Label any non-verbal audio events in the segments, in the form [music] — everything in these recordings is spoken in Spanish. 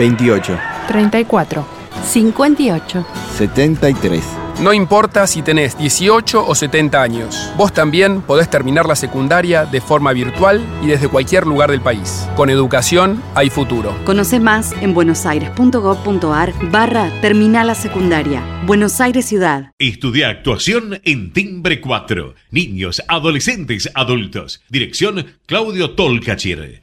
28. 34. 58. 73. No importa si tenés 18 o 70 años, vos también podés terminar la secundaria de forma virtual y desde cualquier lugar del país. Con educación hay futuro. Conoce más en buenosaires.gov.ar barra Terminal la Secundaria. Buenos Aires Ciudad. Estudia actuación en Timbre 4. Niños, adolescentes, adultos. Dirección Claudio Tolcachir.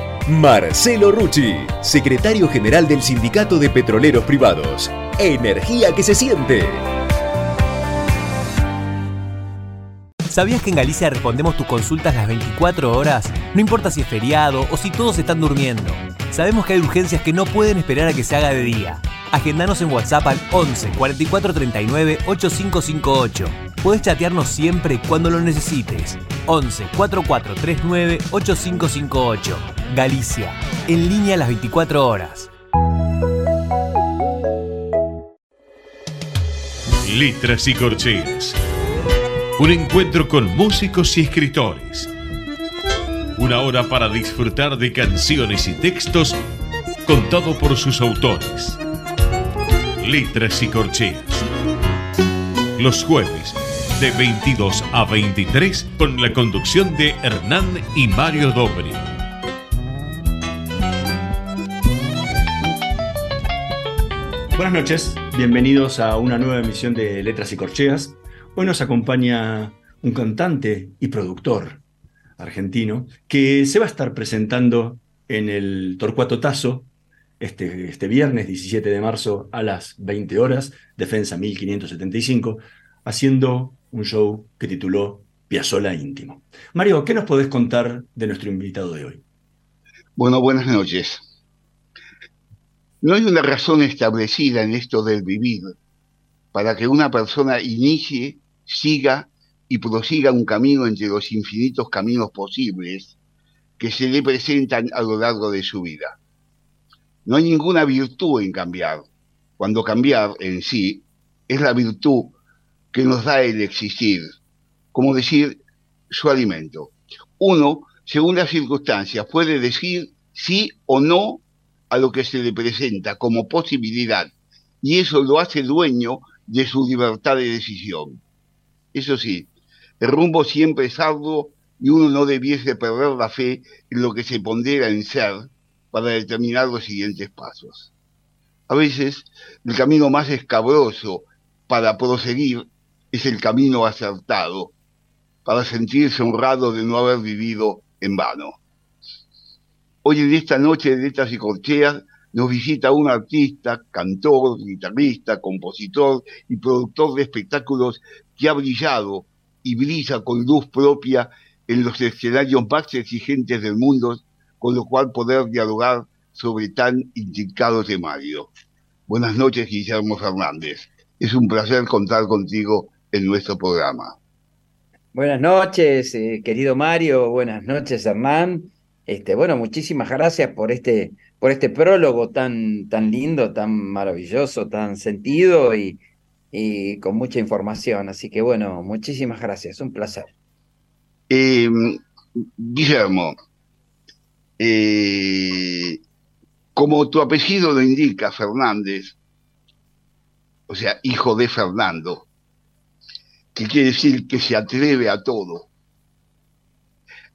Marcelo Rucci, secretario general del Sindicato de Petroleros Privados. Energía que se siente. ¿Sabías que en Galicia respondemos tus consultas las 24 horas? No importa si es feriado o si todos están durmiendo. Sabemos que hay urgencias que no pueden esperar a que se haga de día. Agendanos en WhatsApp al 11 44 39 8558. Puedes chatearnos siempre cuando lo necesites. 11 44 39 8558. Galicia, en línea las 24 horas. Letras y corcheas. Un encuentro con músicos y escritores. Una hora para disfrutar de canciones y textos contado por sus autores. Letras y corcheas. Los jueves de 22 a 23 con la conducción de Hernán y Mario Dobri. Buenas noches, bienvenidos a una nueva emisión de Letras y Corcheas. Hoy nos acompaña un cantante y productor argentino que se va a estar presentando en el Torcuato Tazo este, este viernes 17 de marzo a las 20 horas, Defensa 1575, haciendo un show que tituló Piazzola Íntimo. Mario, ¿qué nos podés contar de nuestro invitado de hoy? Bueno, buenas noches. No hay una razón establecida en esto del vivir para que una persona inicie, siga y prosiga un camino entre los infinitos caminos posibles que se le presentan a lo largo de su vida. No hay ninguna virtud en cambiar, cuando cambiar en sí es la virtud que nos da el existir, como decir su alimento. Uno, según las circunstancias, puede decir sí o no a lo que se le presenta como posibilidad, y eso lo hace dueño de su libertad de decisión. Eso sí, el rumbo siempre es arduo y uno no debiese perder la fe en lo que se pondera en ser para determinar los siguientes pasos. A veces, el camino más escabroso para proseguir es el camino acertado, para sentirse honrado de no haber vivido en vano. Hoy en esta noche de letras y corcheas nos visita un artista, cantor, guitarrista, compositor y productor de espectáculos que ha brillado y brilla con luz propia en los escenarios más exigentes del mundo, con lo cual poder dialogar sobre tan intricados temarios. Buenas noches, Guillermo Fernández. Es un placer contar contigo en nuestro programa. Buenas noches, eh, querido Mario. Buenas noches, Hernán. Este, bueno, muchísimas gracias por este, por este prólogo tan, tan lindo, tan maravilloso, tan sentido y, y con mucha información. Así que bueno, muchísimas gracias, un placer. Eh, Guillermo, eh, como tu apellido lo indica, Fernández, o sea, hijo de Fernando, que quiere decir que se atreve a todo,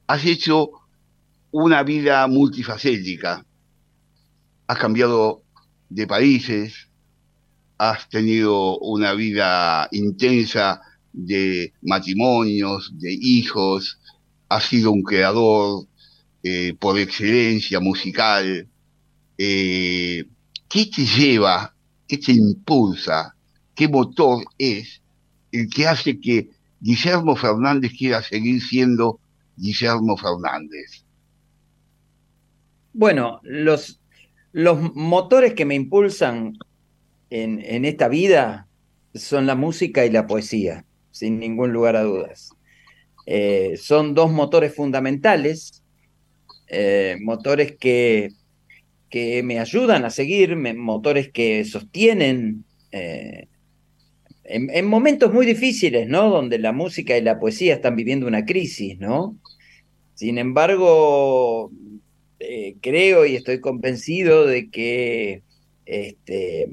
has hecho una vida multifacética. Has cambiado de países, has tenido una vida intensa de matrimonios, de hijos, has sido un creador eh, por excelencia musical. Eh, ¿Qué te lleva, qué te impulsa, qué motor es el que hace que Guillermo Fernández quiera seguir siendo Guillermo Fernández? Bueno, los, los motores que me impulsan en, esta vida son la música y la poesía, sin ningún lugar a dudas. Eh, son dos motores fundamentales, eh, motores que, que, me ayudan a seguir, motores que sostienen eh, en, momentos muy difíciles, ¿no? Donde la música y la poesía están viviendo una crisis, ¿no? Sin embargo, creo y estoy convencido de que este,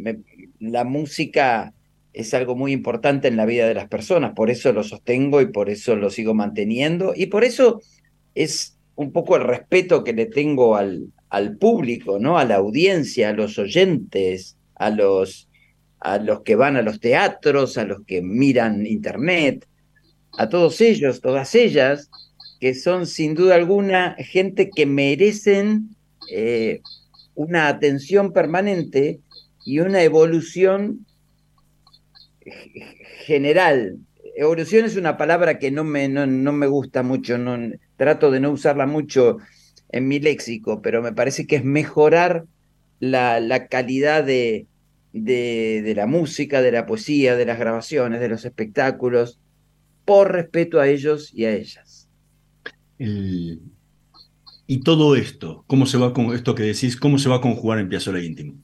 la música es algo muy importante en la vida de las personas, por eso lo sostengo y por eso lo sigo manteniendo y por eso es un poco el respeto que le tengo al, al público, ¿no? A la audiencia, a los oyentes, a los, a los que van a los teatros, a los que miran internet, a todos ellos, todas ellas, que son sin duda alguna gente que merecen eh, una atención permanente y una evolución general. Evolución es una palabra que no me, no, me gusta mucho, no, trato de no usarla mucho en mi léxico, pero me parece que es mejorar la, la calidad de, de, la música, de la poesía, de las grabaciones, de los espectáculos, por respeto a ellos y a ellas. y todo esto, ¿cómo se va con esto que decís, cómo se va a conjugar en Piazzolla Íntimo?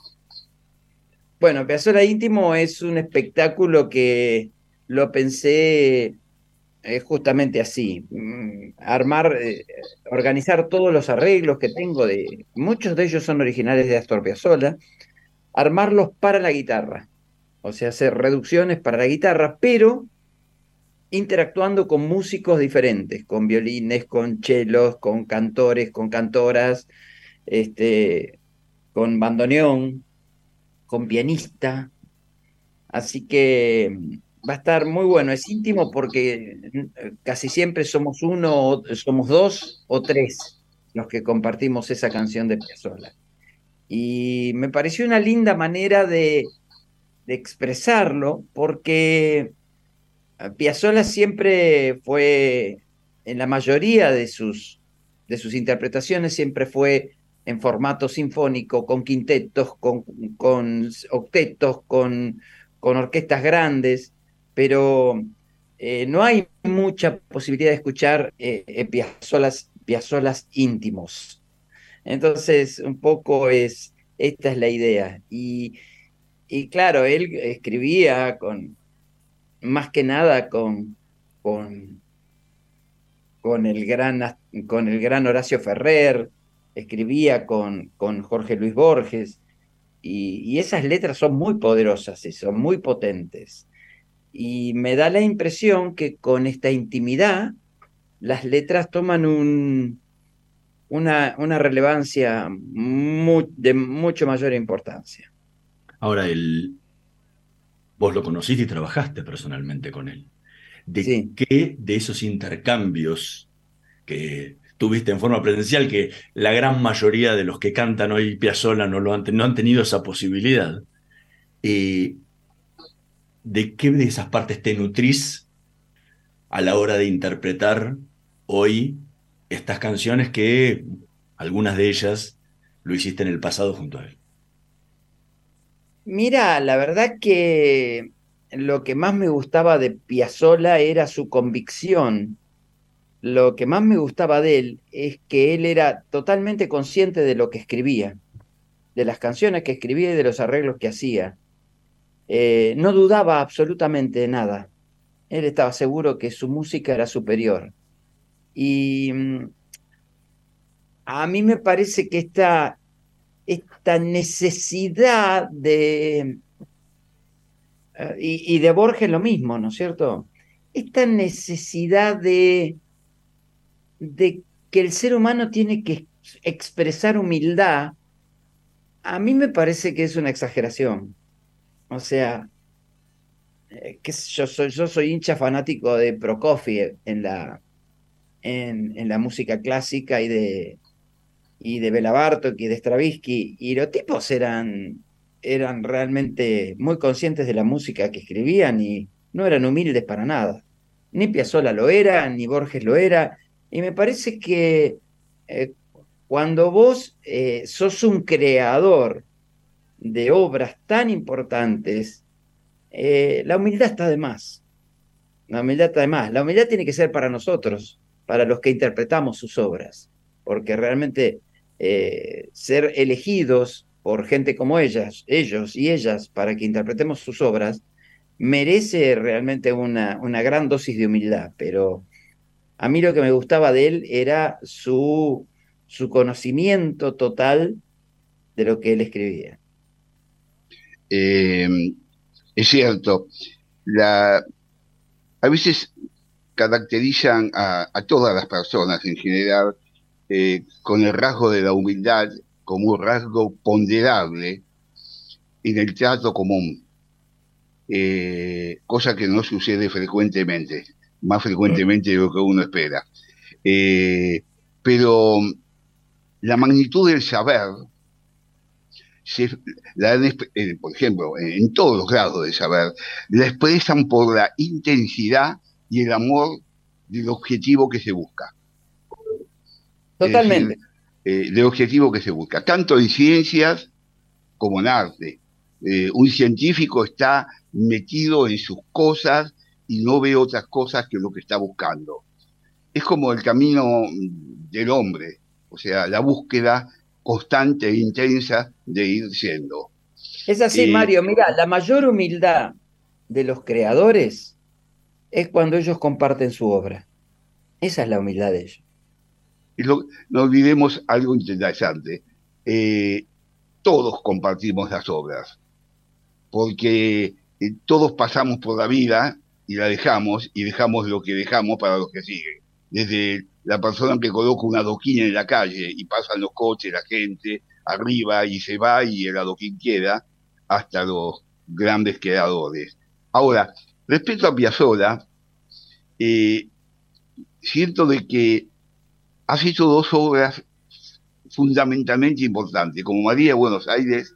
Bueno, Piazzolla Íntimo es un espectáculo que lo pensé eh, justamente así, mm, armar, eh, organizar todos los arreglos que tengo, de, muchos de ellos son originales de Astor Piazzolla, armarlos para la guitarra, o sea, hacer reducciones para la guitarra, pero interactuando con músicos diferentes, con violines, con chelos, con cantores, con cantoras, este, con bandoneón, con pianista. Así que mm, va a estar muy bueno. Es íntimo porque mm, casi siempre somos uno, somos dos o tres los que compartimos esa canción de Piazzolla. Y me pareció una linda manera de, expresarlo porque ah, Piazzolla siempre fue, en la mayoría de sus interpretaciones, siempre fue en formato sinfónico, con quintetos, con, octetos, con, orquestas grandes, pero eh, no hay mucha posibilidad de escuchar eh, piazolas, íntimos. Entonces, un poco es, esta es la idea. Y, y claro, él escribía con, más que nada con, con, con, el, gran, con el gran Horacio Ferrer, escribía con, con Jorge Luis Borges, y, esas letras son muy poderosas y son muy potentes. Y me da la impresión que con esta intimidad las letras toman un, una, una relevancia de mucho mayor importancia. Ahora, el, vos lo conociste y trabajaste personalmente con él. ¿De qué de esos intercambios que tuviste en forma presencial, que la gran mayoría de los que cantan hoy Piazzolla no, lo han, tenido esa posibilidad. ¿De qué de esas partes te nutrís a la hora de interpretar hoy estas canciones que algunas de ellas lo hiciste en el pasado junto a él? Mira, la verdad que lo que más me gustaba de Piazzolla era su convicción lo que más me gustaba de él es que él era totalmente consciente de lo que escribía, de las canciones que escribía y de los arreglos que hacía. Eh, no dudaba absolutamente de nada. Él estaba seguro que su música era superior. Y mm, a mí me parece que esta, esta necesidad de... Eh, y, y de Borges lo mismo, ¿no es cierto? Esta necesidad de de que el ser humano tiene que expresar humildad, a mí me parece que es una exageración. O sea, eh, que yo, soy, yo soy hincha fanático de Prokofiev en la, en, la música clásica y de, y de y de Stravinsky, y los tipos eran, eran realmente muy conscientes de la música que escribían y no eran humildes para nada. Ni Piazzolla lo era, ni Borges lo era, y me parece que eh, cuando vos eh, sos un creador de obras tan importantes, eh, la humildad está de más. La humildad está de más. La humildad tiene que ser para nosotros, para los que interpretamos sus obras, porque realmente ser elegidos por gente como ellas, ellos y ellas, para que interpretemos sus obras, merece realmente una, una gran dosis de humildad, pero a mí lo que me gustaba de él era su, su conocimiento total de lo que él escribía. Em, es cierto, la, a veces caracterizan a, todas las personas en general eh, con el rasgo de la humildad como un rasgo ponderable en el trato común, eh, cosa que no sucede frecuentemente, más frecuentemente de lo que uno espera. Eh, pero la magnitud del saber, eh, por ejemplo, en todos los grados de saber, la expresan por la intensidad y el amor del objetivo que se busca. Totalmente. Eh, del objetivo que se busca, tanto en ciencias como en arte. Eh, un científico está metido en sus cosas y no ve otras cosas que lo que está buscando. Es como el camino del hombre, o sea, la búsqueda constante e intensa de ir siendo. Es así, eh, Mario. Mira, la mayor humildad de los creadores es cuando ellos comparten su obra. Esa es la humildad de ellos. Y no olvidemos algo interesante. Eh, todos compartimos las obras, porque eh, todos pasamos por la vida y la dejamos, y dejamos lo que dejamos para los que siguen. Desde la persona que coloca un adoquín en la calle y pasan los coches, la gente arriba y se va y el adoquín queda, hasta los grandes creadores. Ahora, respecto a Piazzolla, eh, siento de que has hecho dos obras fundamentalmente importantes, como María de Buenos Aires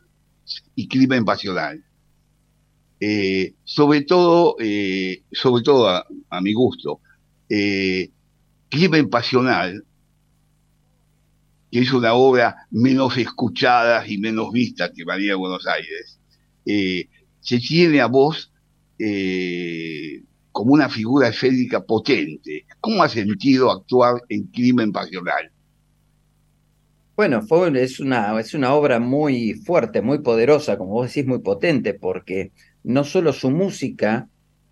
y Crimen Pasional. Eh, sobre todo, eh, sobre todo a, mi gusto, eh, Crimen Pasional, que es una obra menos escuchada y menos vista que María de Buenos Aires, se tiene a vos como una figura escénica potente. ¿Cómo ha sentido actuar en Crimen Pasional? Bueno, es, una, es una obra muy fuerte, muy poderosa, como vos decís, muy potente, porque no solo su música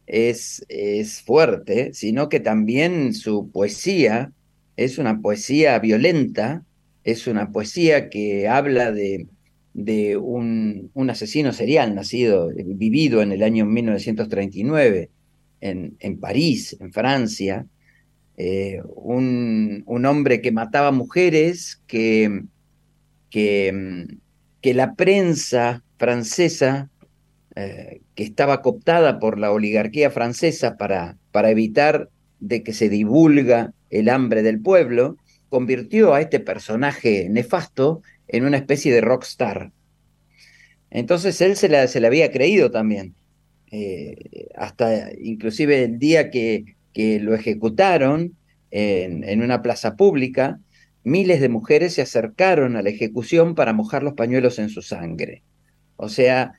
es, es fuerte, sino que también su poesía es una poesía violenta, es una poesía que habla de, de un, un asesino serial nacido, vivido en el año 1939 en, París, en Francia, eh, un, hombre que mataba mujeres, que, que, que la prensa francesa, eh, que estaba cooptada por la oligarquía francesa para, para evitar de que se divulga el hambre del pueblo, convirtió a este personaje nefasto en una especie de rockstar. Entonces él se la, se había creído también. Eh, hasta inclusive el día que, que lo ejecutaron en, una plaza pública, miles de mujeres se acercaron a la ejecución para mojar los pañuelos en su sangre. O sea,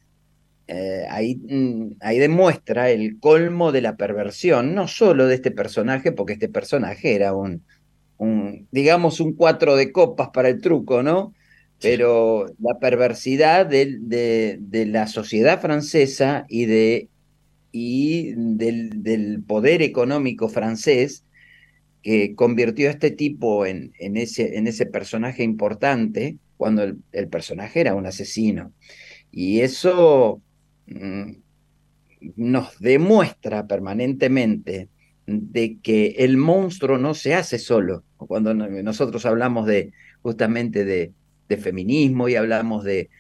eh, ahí, mm, ahí, demuestra el colmo de la perversión, no solo de este personaje, porque este personaje era un, un digamos, un cuatro de copas para el truco, ¿no? pero la perversidad de, de, la sociedad francesa y, de, y del, del, poder económico francés que convirtió a este tipo en, en, ese, en ese, personaje importante cuando el, el, personaje era un asesino. Y eso nos demuestra permanentemente de que el monstruo no se hace solo. Cuando nosotros hablamos de justamente de, feminismo y hablamos de,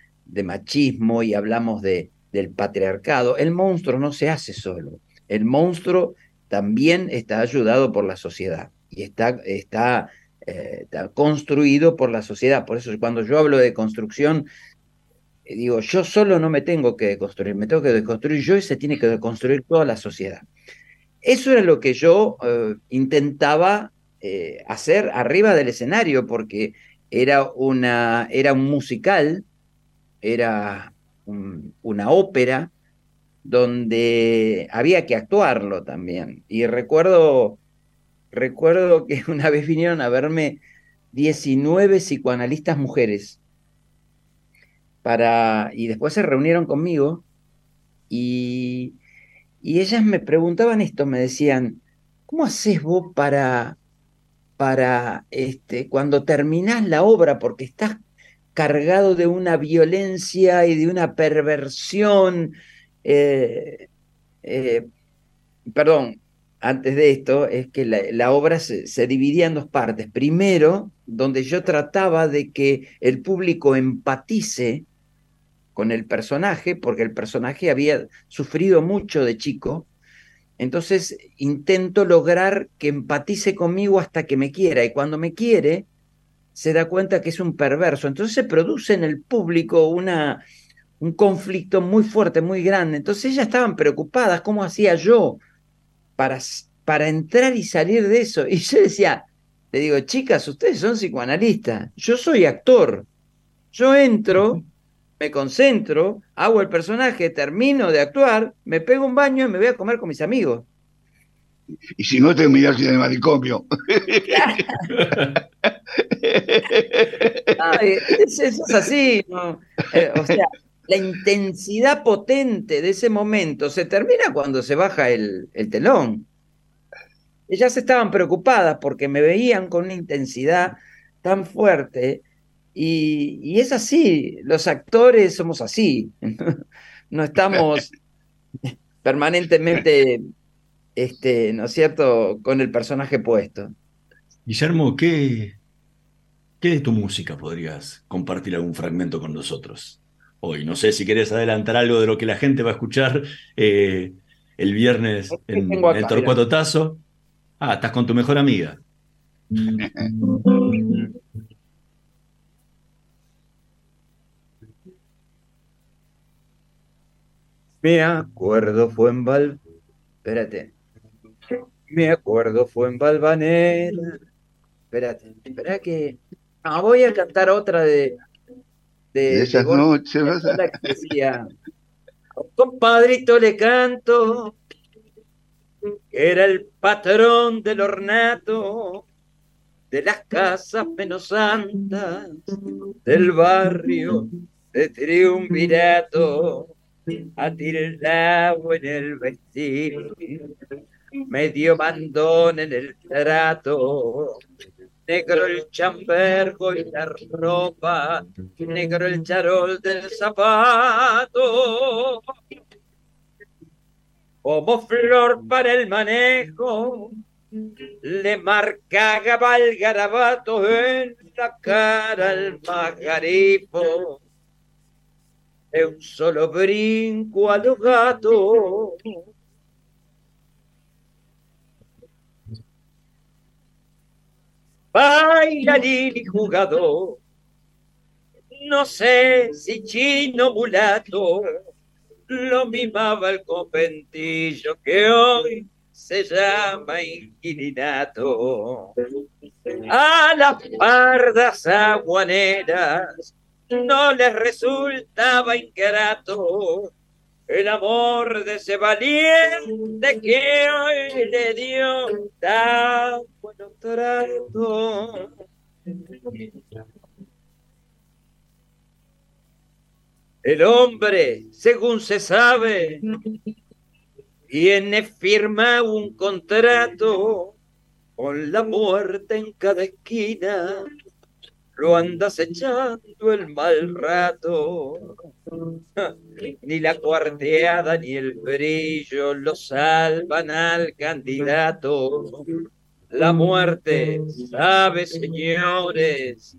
machismo y hablamos de, del patriarcado, el monstruo no se hace solo. El monstruo también está ayudado por la sociedad y está, está, eh, construido por la sociedad. Por eso cuando yo hablo de construcción, digo, yo solo no me tengo que construir, me tengo que deconstruir yo y se tiene que deconstruir toda la sociedad. Eso era lo que yo eh, intentaba hacer arriba del escenario, porque era, una, era un musical, era, una ópera donde había que actuarlo también. Y recuerdo, recuerdo que [laughs] una vez vinieron a verme 19 psicoanalistas mujeres para, y después se reunieron conmigo y, y ellas me preguntaban esto, me decían, ¿cómo haces vos para, para este, cuando terminás la obra, porque estás cargado de una violencia y de una perversión? Eh, eh, perdón, antes de esto, es que la, obra se, se, dividía en dos partes. Primero, donde yo trataba de que el público empatice con el personaje, porque el personaje había sufrido mucho de chico, entonces intento lograr que empatice conmigo hasta que me quiera, y cuando me quiere, se da cuenta que es un perverso. Entonces se produce en el público una, un conflicto muy fuerte, muy grande. Entonces ellas estaban preocupadas, ¿cómo hacía yo para, para entrar y salir de eso? Y yo decía, le digo, chicas, ustedes son psicoanalistas, yo soy actor, yo entro me concentro, hago el personaje, termino de actuar, me pego un baño y me voy a comer con mis amigos. Y si no, terminas en el manicomio. [laughs] eso, es así. Eh, o sea, la intensidad potente de ese momento se termina cuando se baja el, el telón. Ellas estaban preocupadas porque me veían con una intensidad tan fuerte y, es así, los actores somos así, [laughs] no estamos [laughs] permanentemente, este, ¿no es cierto?, con el personaje puesto. Guillermo, ¿qué, ¿qué de tu música podrías compartir algún fragmento con nosotros hoy? No sé si quieres adelantar algo de lo que la gente va a escuchar eh, el viernes en, el Torcuato Tazo. Ah, estás con tu mejor amiga. [laughs] Me acuerdo fue en Val... Espérate. Me acuerdo fue en Valvanera. Espérate, espera que... No, voy a cantar otra de... De, esas noches. La que decía, compadrito le canto, era el patrón del ornato, de las casas menos santas, del barrio de Triunvirato a agua en el vestir, medio mandón en el trato, negro el chambergo y la ropa, negro el charol del zapato, como flor para el manejo, le marcaba el garabato en la cara al magarifo de un solo brinco a los gatos. Baila Lili jugador, no sé si chino mulato, lo mimaba el conventillo que hoy se llama inquilinato. A las pardas aguaneras no les resultaba ingrato el amor de ese valiente que hoy le dio tan buen trato. El hombre, según se sabe, tiene firma un contrato con la muerte en cada esquina lo andas echando el mal rato. Ni la cuarteada ni el brillo lo salvan al candidato. La muerte sabe, señores,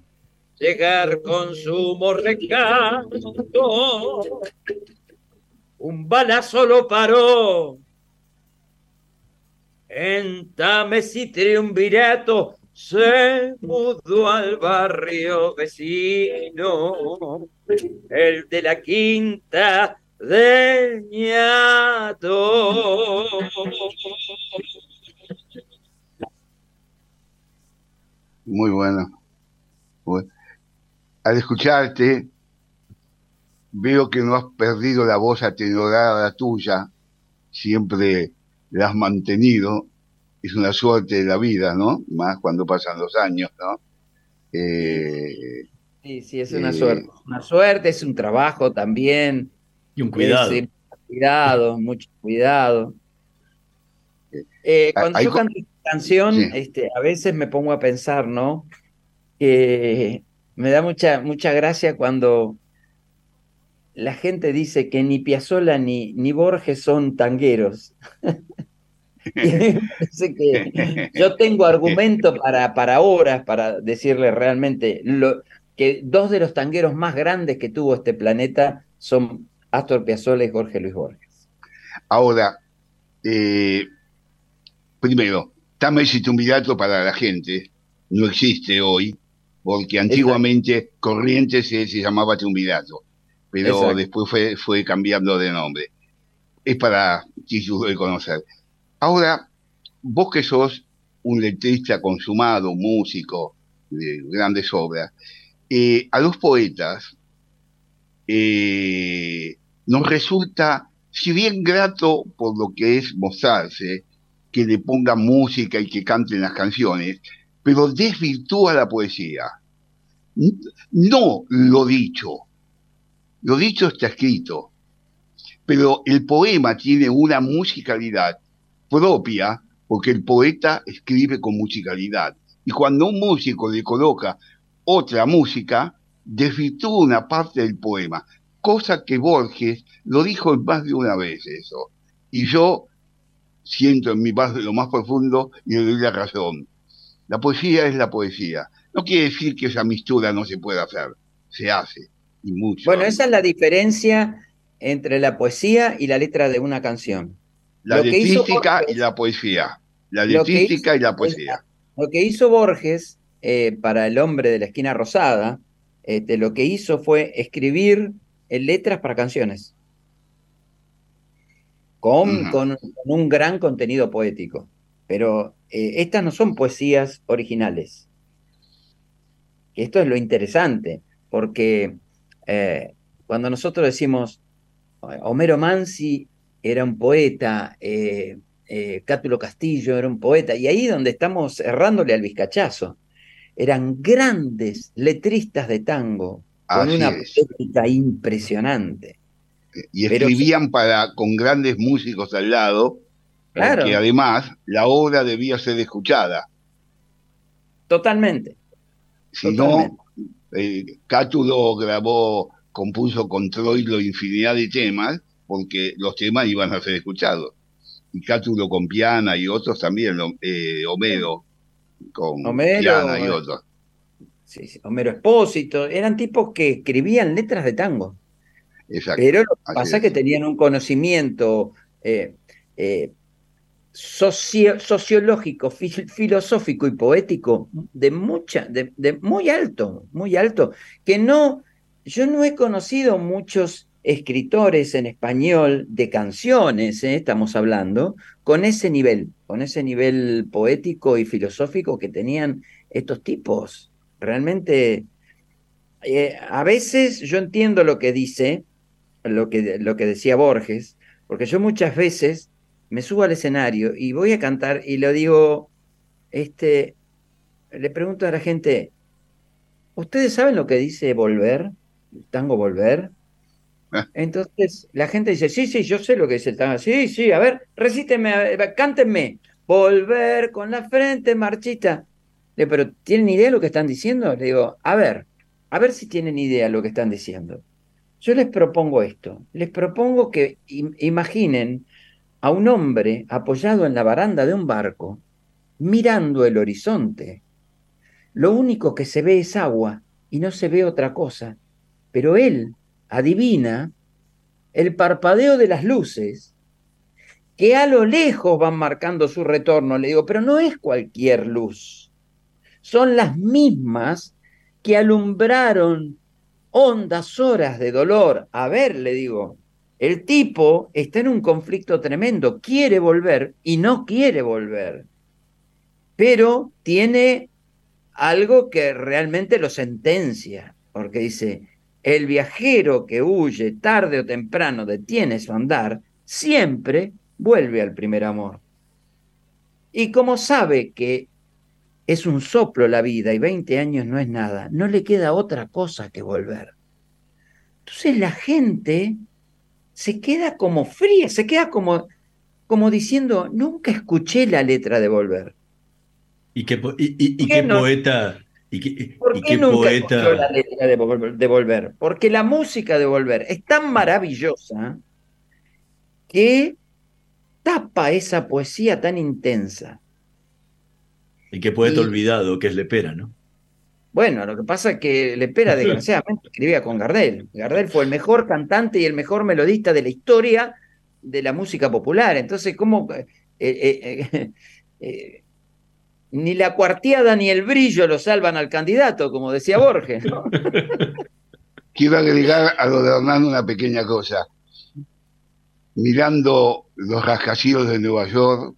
llegar con sumo recanto. Un balazo lo paró. En Tames y Triunvirato se mudó al barrio vecino, el de la quinta de Ñato. Muy bueno. Al escucharte, veo que no has perdido la voz atenorada tuya, siempre la has mantenido, es una suerte de la vida, ¿no? Más cuando pasan los años, ¿no? Eh, sí, sí, es una eh, suerte. Una suerte, es un trabajo también. Y un cuidado. cuidado, mucho cuidado. Eh, cuando yo canto esta canción, este, a veces me pongo a pensar, ¿no? Que me da mucha, mucha gracia cuando la gente dice que ni Piazzolla ni, ni Borges son tangueros. [laughs] [laughs] que yo tengo argumento para, para horas para decirle realmente lo, que dos de los tangueros más grandes que tuvo este planeta son Astor Piazzolla y Jorge Luis Borges. Ahora, eh, primero, Tames y Tumbilato para la gente no existe hoy, porque antiguamente Corrientes se, llamaba Tumbilato, pero después fue, fue cambiando de nombre. Es para de conocer. Ahora, vos que sos un letrista consumado, músico de grandes obras, eh, a los poetas eh, nos resulta, si bien grato por lo que es mostrarse, que le pongan música y que canten las canciones, pero desvirtúa la poesía. No lo dicho, lo dicho está escrito, pero el poema tiene una musicalidad propia, porque el poeta escribe con musicalidad. Y cuando un músico le coloca otra música, desvirtúa una parte del poema, cosa que Borges lo dijo más de una vez eso. Y yo siento en mi paz lo más profundo y le doy la razón. La poesía es la poesía. No quiere decir que esa mistura no se pueda hacer, se hace, y mucho. Bueno, esa es la diferencia entre la poesía y la letra de una canción. La letrística y la poesía. La letrística y la poesía. Lo que hizo Borges eh, para El hombre de la esquina rosada, este, lo que hizo fue escribir letras para canciones. Con, con, un gran contenido poético. Pero eh, estas no son poesías originales. Esto es lo interesante, porque eh, cuando nosotros decimos Homero Mansi era un poeta, eh, eh, Cátulo Castillo era un poeta, y ahí donde estamos errándole al vizcachazo. Eran grandes letristas de tango, con una poética impresionante. Y escribían para, con grandes músicos al lado, claro. porque además la obra debía ser escuchada. Totalmente. Si no, eh, Cátulo grabó, compuso con Troilo infinidad de temas, porque los temas iban a ser escuchados. Y Cátulo con Piana y otros también, eh, Homero con Piana y otros. Sí, sí, Homero Espósito, eran tipos que escribían letras de tango. Exacto. Pero lo que pasa es que tenían un conocimiento eh, eh, sociológico, filosófico y poético de mucha, de, de, muy alto, muy alto, que no, yo no he conocido muchos escritores en español de canciones, ¿eh? estamos hablando, con ese nivel, con ese nivel poético y filosófico que tenían estos tipos. Realmente, eh, a veces yo entiendo lo que dice, lo que, lo que decía Borges, porque yo muchas veces me subo al escenario y voy a cantar y lo digo, este, le pregunto a la gente, ¿ustedes saben lo que dice volver? tango volver? Entonces la gente dice, sí, sí, yo sé lo que dice el tango. Sí, sí, a ver, recíteme, cántenme. Volver con la frente marchita. Le pero ¿tienen idea de lo que están diciendo? Le digo, a ver, a ver si tienen idea de lo que están diciendo. Yo les propongo esto. Les propongo que imaginen a un hombre apoyado en la baranda de un barco, mirando el horizonte. Lo único que se ve es agua y no se ve otra cosa. Pero él adivina el parpadeo de las luces que a lo lejos van marcando su retorno. Le digo, pero no es cualquier luz. Son las mismas que alumbraron hondas horas de dolor. A ver, le digo, el tipo está en un conflicto tremendo, quiere volver y no quiere volver, pero tiene algo que realmente lo sentencia, porque dice, el viajero que huye tarde o temprano detiene su andar, siempre vuelve al primer amor. Y como sabe que es un soplo la vida y 20 años no es nada, no le queda otra cosa que volver. Entonces la gente se queda como fría, se queda como, como diciendo, nunca escuché la letra de volver. ¿Y qué, y, qué poeta? ¿Y qué, ¿Por qué, nunca escuchó la letra de volver? Porque la música de volver es tan maravillosa que tapa esa poesía tan intensa. Y qué poeta olvidado que es Lepera, ¿no? Bueno, lo que pasa es que Lepera [laughs] desgraciadamente escribía con Gardel. Gardel fue el mejor cantante y el mejor melodista de la historia de la música popular. Entonces, ¿cómo? Eh, eh, eh, [laughs] ni la cuarteada ni el brillo lo salvan al candidato, como decía Borges. [laughs] Quiero agregar a lo de Hernán una pequeña cosa. Mirando los rascacielos de Nueva York,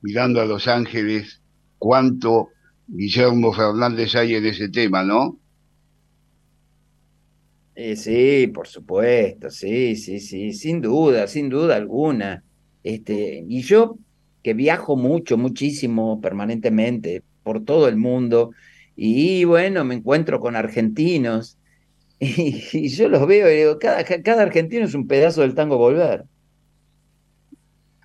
mirando a Los Ángeles, cuánto Guillermo Fernández hay en ese tema, ¿no? sí, por supuesto, sí, sí, sí, sin duda, sin duda alguna. Este, y yo que viajo mucho, muchísimo, permanentemente por todo el mundo, y bueno, me encuentro con argentinos, [laughs] y, yo los veo y digo, cada, cada, argentino es un pedazo del tango volver.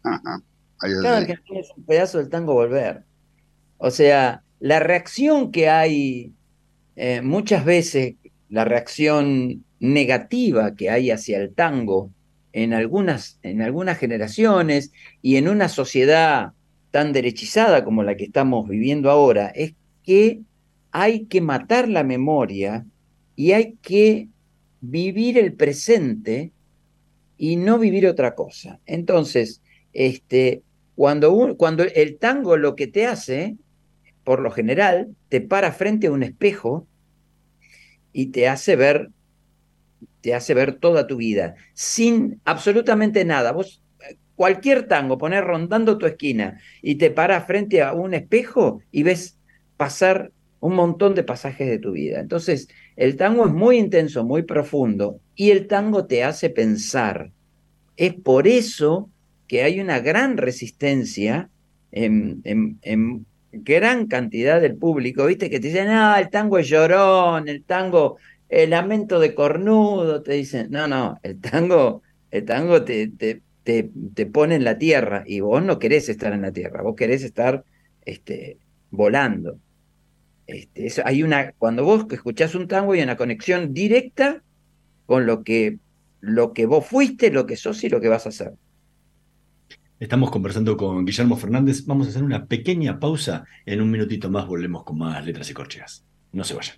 cada argentino es un pedazo del tango volver. O sea, la reacción que hay eh, muchas veces, la reacción negativa que hay hacia el tango en algunas, en algunas generaciones y en una sociedad tan derechizada como la que estamos viviendo ahora, es que hay que matar la memoria y hay que vivir el presente y no vivir otra cosa. Entonces, este, cuando, cuando el tango lo que te hace por lo general, te para frente a un espejo y te hace ver, te hace ver toda tu vida, sin absolutamente nada. Vos, cualquier tango, poner rondando tu esquina y te para frente a un espejo y ves pasar un montón de pasajes de tu vida. Entonces, el tango es muy intenso, muy profundo, y el tango te hace pensar. Es por eso que hay una gran resistencia en, en, en gran cantidad del público, viste, que te dicen, ah, el tango es llorón, el tango, el lamento de cornudo, te dicen, no, no, el tango, el tango te, te, te, pone en la tierra y vos no querés estar en la tierra, vos querés estar este, volando. Este, hay una, cuando vos escuchás un tango hay una conexión directa con lo que, lo que vos fuiste, lo que sos y lo que vas a hacer. Estamos conversando con Guillermo Fernández. Vamos a hacer una pequeña pausa. En un minutito más volvemos con más letras y corcheas. No se vayan.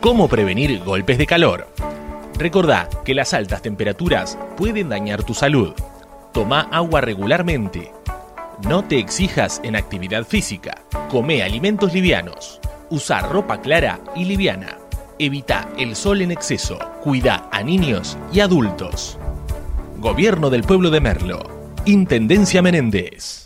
¿Cómo prevenir golpes de calor? Recordá que las altas temperaturas pueden dañar tu salud. Toma agua regularmente. No te exijas en actividad física. Come alimentos livianos. Usa ropa clara y liviana. Evita el sol en exceso. Cuida a niños y adultos. Gobierno del Pueblo de Merlo. Intendencia Menéndez.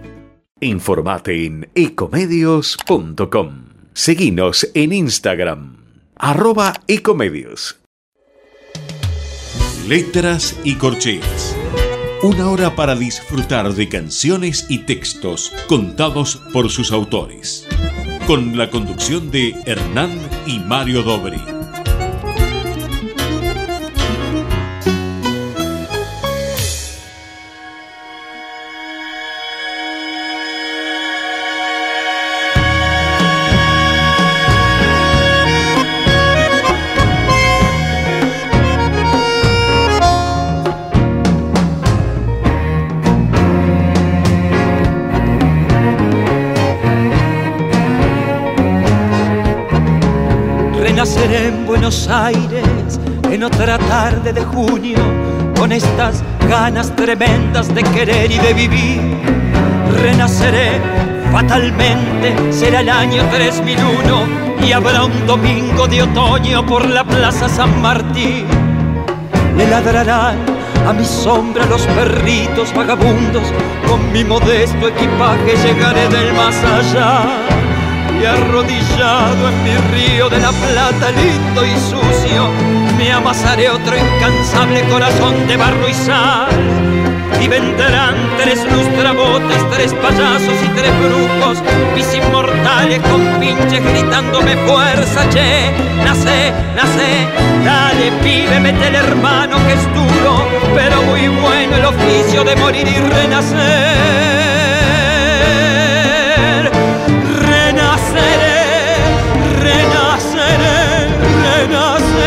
Informate en ecomedios.com. Seguinos en Instagram, arroba ecomedios. Letras y corcheas. Una hora para disfrutar de canciones y textos contados por sus autores. Con la conducción de Hernán y Mario Dobri. En otra tarde de junio con estas ganas tremendas de querer y de vivir. Renaceré fatalmente, será el año 3001 y habrá un domingo de otoño por la Plaza San Martín. Le ladrarán a mi sombra los perritos vagabundos, con mi modesto equipaje llegaré del más allá y arrodillado en mi río de la plata lindo y sucio, me amasaré otro incansable corazón de barro y sal. Y vendrán tres lustrabotas, tres payasos y tres brujos, mis inmortales con pinches gritándome fuerza, che, nace, nace, dale pibe, mete el hermano que es duro, pero muy bueno el oficio de morir y renacer.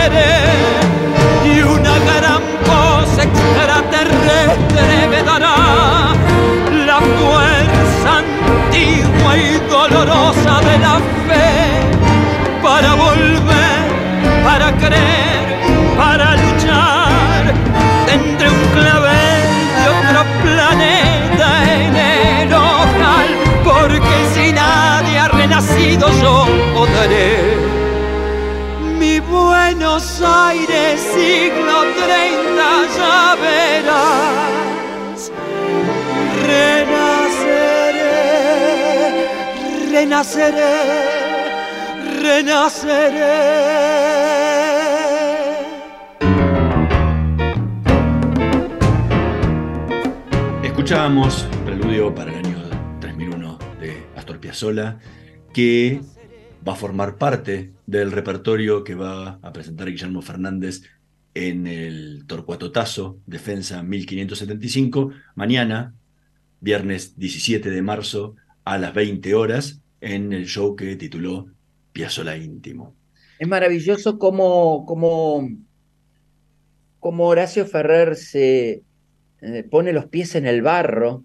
Renaceré Renaceré, renaceré. Escuchábamos Preludio para el año 3001 de Astor Piazzolla, que va a formar parte del repertorio que va a presentar Guillermo Fernández en el Torcuatotazo Defensa 1575, mañana, viernes 17 de marzo, a las 20 horas, en el show que tituló Piazzolla Íntimo. Es maravilloso cómo, cómo, cómo Horacio Ferrer se eh, pone los pies en el barro,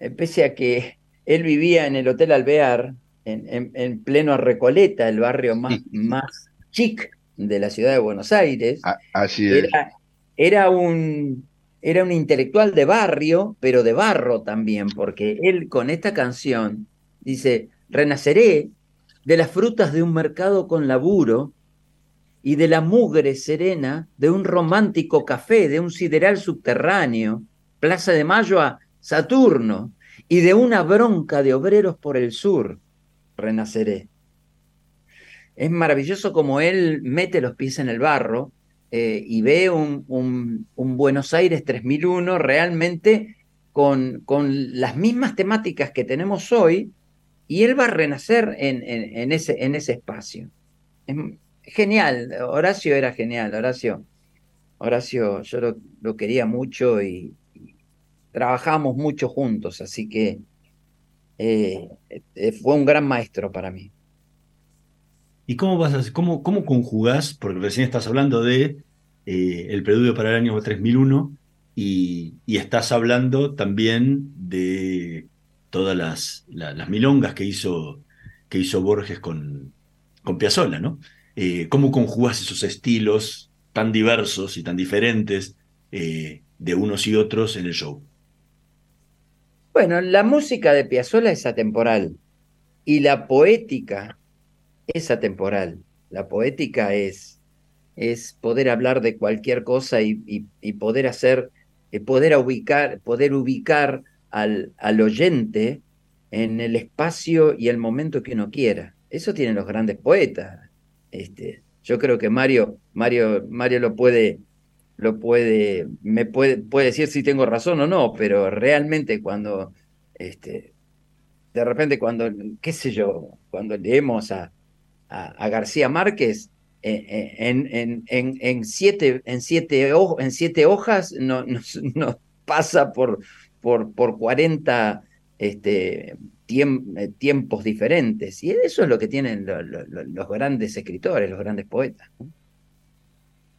eh, pese a que él vivía en el Hotel Alvear, en, en- en pleno Recoleta, el barrio más, más chic de la ciudad de Buenos Aires. Así es. Era, era un, era un intelectual de barrio, pero de barro también, porque él con esta canción dice, renaceré de las frutas de un mercado con laburo y de la mugre serena de un romántico café, de un sideral subterráneo, Plaza de Mayo a Saturno, y de una bronca de obreros por el sur, renaceré. Es maravilloso como él mete los pies en el barro eh, y ve un, un- un Buenos Aires 3001 realmente con, con las mismas temáticas que tenemos hoy y él va a renacer en, ese, espacio. Es genial, Horacio era genial, Horacio. Horacio, yo lo, quería mucho y, trabajamos mucho juntos, así que eh, eh, fue un gran maestro para mí. ¿Y cómo vas a, cómo, cómo conjugás, porque recién estás hablando de eh, el preludio para el año 3001 y, y estás hablando también de todas las, la- las milongas que hizo, que hizo Borges con, con Piazzolla, ¿no? Eh, ¿Cómo conjugás esos estilos tan diversos y tan diferentes eh, de unos y otros en el show? Bueno, la música de Piazzolla es atemporal y la poética es atemporal. La poética es, es poder hablar de cualquier cosa y, y- y poder hacer, eh, poder ubicar, poder ubicar al, al oyente en el espacio y el momento que uno quiera. Eso tienen los grandes poetas. Este, yo creo que Mario, Mario, Mario lo puede, lo puede, me puede, puede decir si tengo razón o no, pero realmente cuando, este, de repente cuando, qué sé yo, cuando leemos a, a, García Márquez, eh, eh, en, en, en, en, siete, en, siete, en siete hojas no, no, pasa por, por, por 40 este, eh, tiempos diferentes. Y eso es lo que tienen los grandes escritores, los grandes poetas.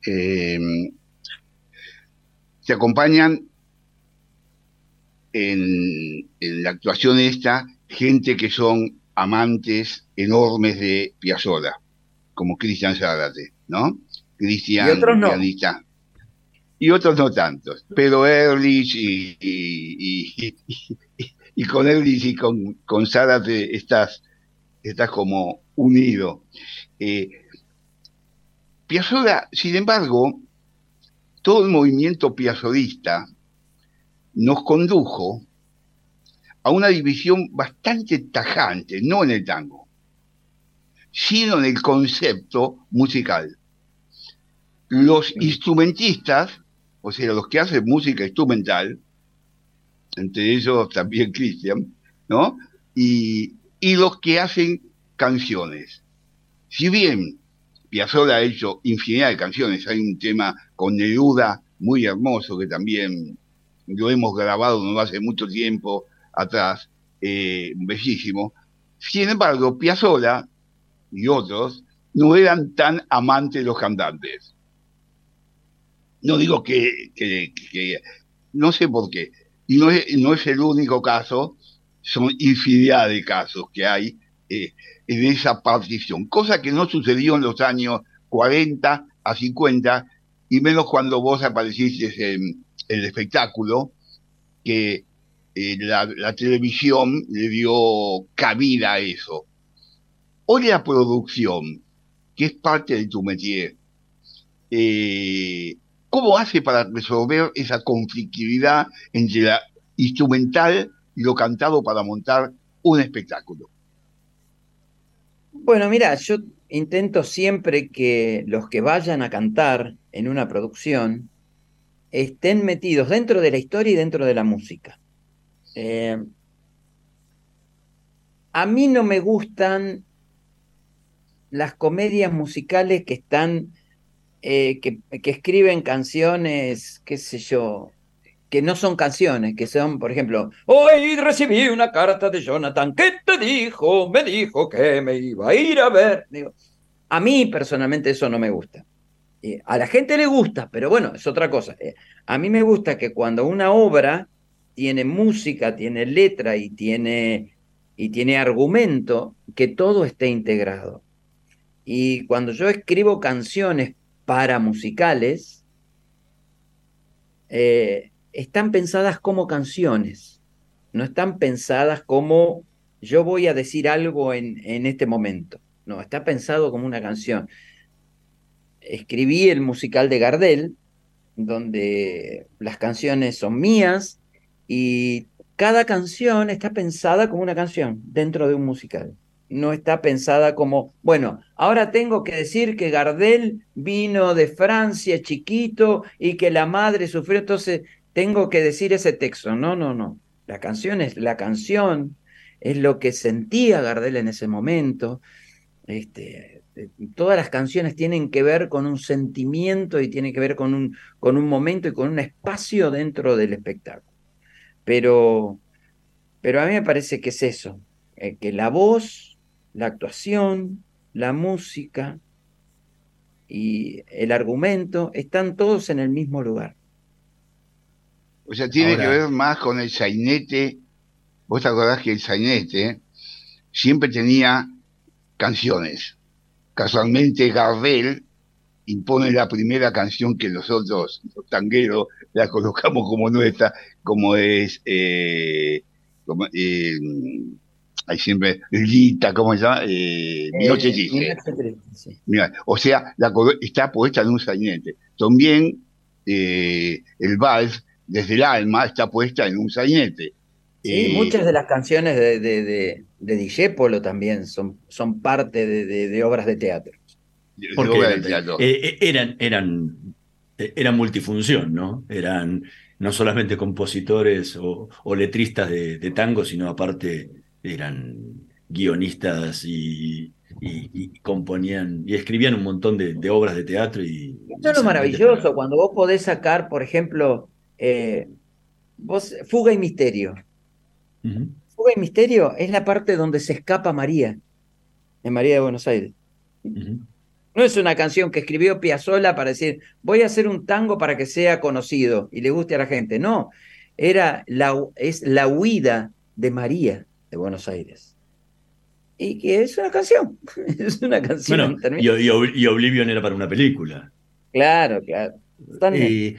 Em, se acompañan en, la actuación esta gente que son amantes enormes de Piazzolla, como Cristian Zárate, ¿no? Cristian, no. Y otros no tantos, pero Ehrlich y, y con él y con, con Zárate estás, estás como unido. Eh, Piazzolla, sin embargo, todo el movimiento piazzolista nos condujo a una división bastante tajante, no en el tango, sino en el concepto musical. Los instrumentistas, o sea, los que hacen música instrumental, entre ellos también [laughs] Cristian, ¿no? Y, los que hacen canciones. Si bien Piazzolla ha hecho infinidad de canciones, hay un tema con Neruda muy hermoso que también lo hemos grabado no hace mucho tiempo atrás, eh, bellísimo. Sin embargo, Piazzolla y otros no eran tan amantes de los cantantes. No digo que, no sé por qué, y no es, no es el único caso, son infinidad de casos que hay eh, en esa partición, cosa que no sucedió en los años 40 a 50, y menos cuando vos apareciste en, el espectáculo, que eh, la, televisión le dio cabida a eso. Hoy la producción, que es parte de tu métier, eh, ¿Cómo hace para resolver esa conflictividad entre la instrumental y lo cantado para montar un espectáculo? Bueno, mira, yo intento siempre que los que vayan a cantar en una producción estén metidos dentro de la historia y dentro de la música. Eh, a mí no me gustan las comedias musicales que están eh, que, escriben canciones, qué sé yo, que no son canciones, que son, por ejemplo, hoy recibí una carta de Jonathan que te dijo, me dijo que me iba a ir a ver. Digo, a mí personalmente eso no me gusta. Eh, a la gente le gusta, pero bueno, es otra cosa. Eh, a mí me gusta que cuando una obra tiene música, tiene letra y tiene, y tiene argumento, que todo esté integrado. Y cuando yo escribo canciones para musicales eh, están pensadas como canciones, no están pensadas como yo voy a decir algo en, en este momento. No, está pensado como una canción. Escribí el musical de Gardel, donde las canciones son mías y cada canción está pensada como una canción dentro de un musical no está pensada como, bueno, ahora tengo que decir que Gardel vino de Francia chiquito y que la madre sufrió, entonces tengo que decir ese texto. No, no, no. La canción es la canción, es lo que sentía Gardel en ese momento. Este, eh, todas las canciones tienen que ver con un sentimiento y tienen que ver con un, con un momento y con un espacio dentro del espectáculo. Pero, pero a mí me parece que es eso, eh, que la voz la actuación, la música y el argumento están todos en el mismo lugar. O sea, tiene que ver más con el sainete. Vos te acordás que el sainete siempre tenía canciones. Casualmente Gardel impone la primera canción que nosotros, los tangueros, la colocamos como nuestra, como es eh, eh, hay siempre Lita, ¿cómo se llama? Eh, eh Mira, o sea, la, está puesta en un sainete. También eh, el vals, desde el alma, está puesta en un sainete. Sí, Eh, muchas de las canciones de, de, de, de Discépolo también son, son parte de, de- de obras de teatro. Porque de teatro. eh, eran, eran, eran multifunción, ¿no? Eran no solamente compositores o, o letristas de, de tango, sino aparte eran guionistas y, y- y componían y escribían un montón de, de obras de teatro. Y, Esto es lo maravilloso, cuando vos podés sacar, por ejemplo, eh, vos, Fuga y Misterio. Fuga y Misterio es la parte donde se escapa María, en María de Buenos Aires. No es una canción que escribió Piazzolla para decir, voy a hacer un tango para que sea conocido y le guste a la gente. No, era la, es la huida de María de Buenos Aires. Y que es una canción, [laughs] es una canción. Bueno, y, y Ob- y Oblivion era para una película. Claro, claro. Eh,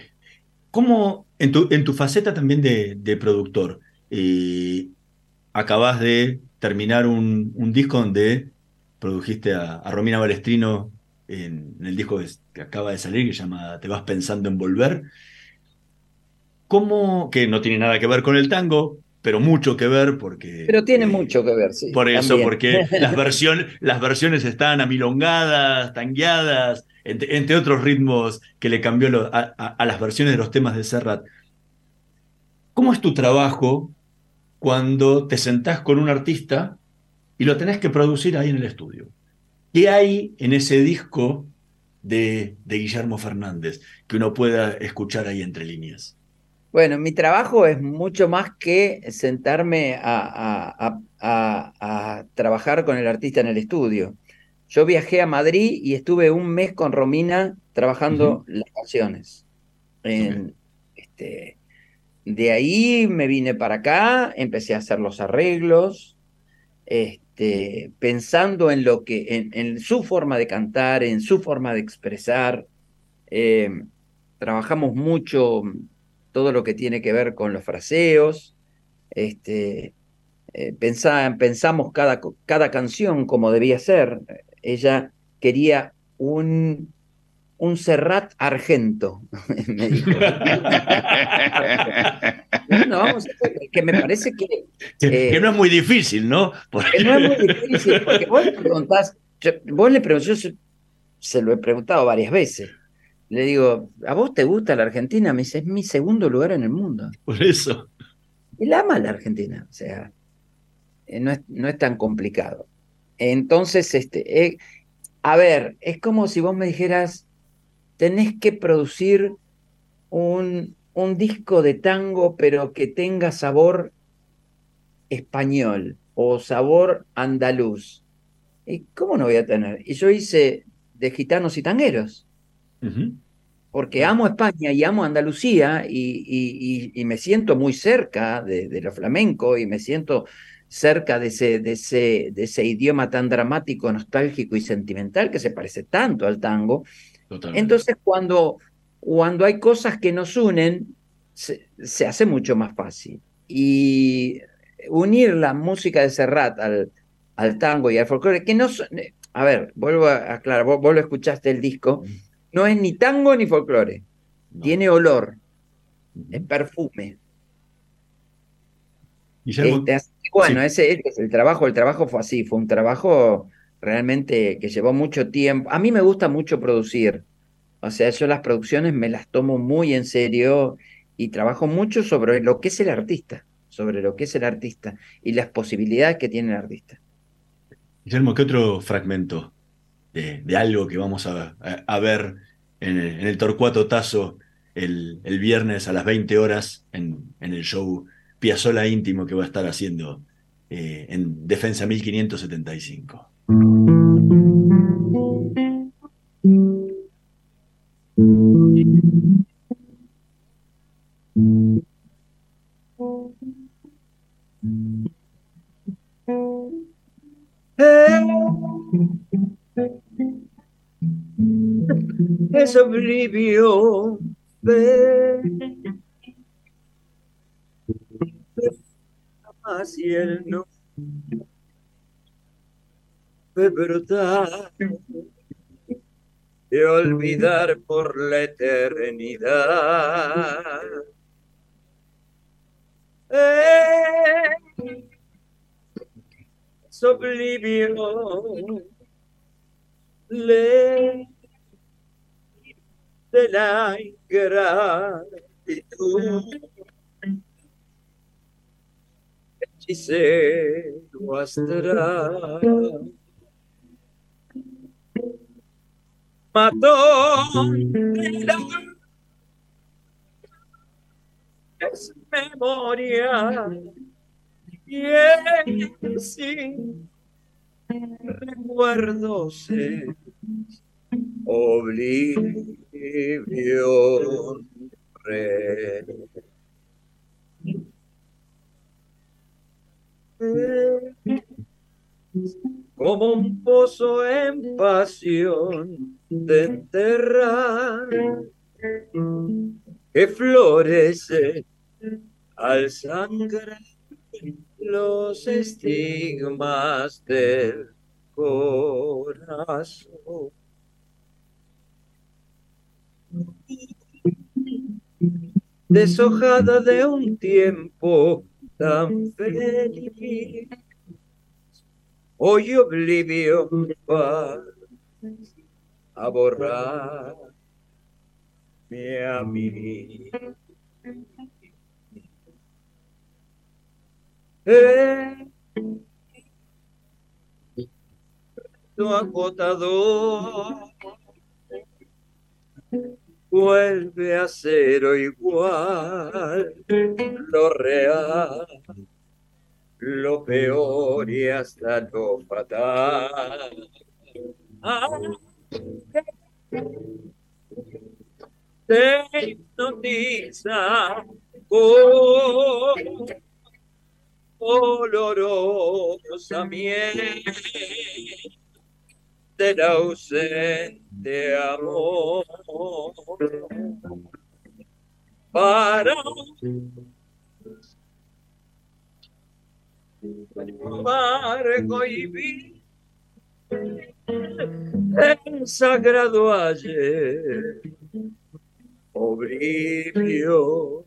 ¿Cómo, en tu, en tu faceta también de, de productor, eh, acabas de terminar un, un disco donde produjiste a, a Romina Balestrino en, en el disco que, que acaba de salir, que se llama Te vas pensando en volver? ¿Cómo, que no tiene nada que ver con el tango, pero mucho que ver porque... Pero tiene eh, mucho que ver, sí. por eso, también. porque [laughs] las, versiones las versiones están amilongadas, tangueadas, entre, entre otros ritmos que le cambió lo- a, a- a las versiones de los temas de Serrat. ¿Cómo es tu trabajo cuando te sentás con un artista y lo tenés que producir ahí en el estudio? ¿Qué hay en ese disco de, de Guillermo Fernández que uno pueda escuchar ahí entre líneas? Bueno, mi trabajo es mucho más que sentarme a, a- a- a- a trabajar con el artista en el estudio. Yo viajé a Madrid y estuve un mes con Romina trabajando las canciones. En, este, de ahí me vine para acá, empecé a hacer los arreglos, este, pensando en lo que, en, en su forma de cantar, en su forma de expresar. Eh, trabajamos mucho todo lo que tiene que ver con los fraseos. Este, eh, pensa- pensamos cada, cada canción como debía ser. Ella quería un, un Serrat argento, [laughs] me dijo. [laughs] No, vamos a hacer- que me parece que, Que, eh, que no es muy difícil, ¿no? Porque- que no es muy difícil, porque vos le preguntás, yo- vos le preguntás, yo se, se lo he preguntado varias veces. Le digo, ¿a vos te gusta la Argentina? Me dice, es mi segundo lugar en el mundo. Por eso. Él ama la Argentina, o sea, eh, no es, no es tan complicado. Entonces, este, eh, a ver, es como si vos me dijeras, tenés que producir un, un disco de tango, pero que tenga sabor español o sabor andaluz. ¿Y cómo no voy a tener? Y yo hice de gitanos y tangueros Ujú. Porque amo España y amo Andalucía y, y- y- y me siento muy cerca de, de lo flamenco y me siento cerca de ese, de, ese, de ese idioma tan dramático, nostálgico y sentimental que se parece tanto al tango. Totalmente. Entonces, cuando, cuando hay cosas que nos unen, se, se hace mucho más fácil. Y unir la música de Serrat al, al tango y al folclore, que no son- a ver, vuelvo a aclarar, vos, vos lo escuchaste el disco, no es ni tango ni folclore, tiene olor, es perfume. Guillermo, Este, bueno, sí. ese, ese es el trabajo, el trabajo fue así, fue un trabajo realmente que llevó mucho tiempo. A mí me gusta mucho producir, o sea, yo las producciones me las tomo muy en serio y trabajo mucho sobre lo que es el artista, sobre lo que es el artista y las posibilidades que tiene el artista. Guillermo, ¿qué otro fragmento de, algo que vamos a, a- ver en el, en el Torcuato Tazo el, el viernes a las 20 horas en, en el show Piazzola Íntimo que va a estar haciendo eh, en Defensa 1575? Es oblivio hacia el no de brotar de olvidar por la eternidad. Es oblivión ley de la ingratitud hechicero astral. Matón de la es memoria y es sin recuerdos es oblivión re- como un pozo en pasión de enterrar que florece al sangrar los estigmas del corazón. Deshojada de un tiempo tan feliz, hoy oblivión va a borrar a mí. Eh, tu agotador vuelve a cero igual, lo real, lo peor y hasta lo fatal. Te hipnotiza con olorosa miel del ausente amor. Para barco y vi el sagrado ayer oblivio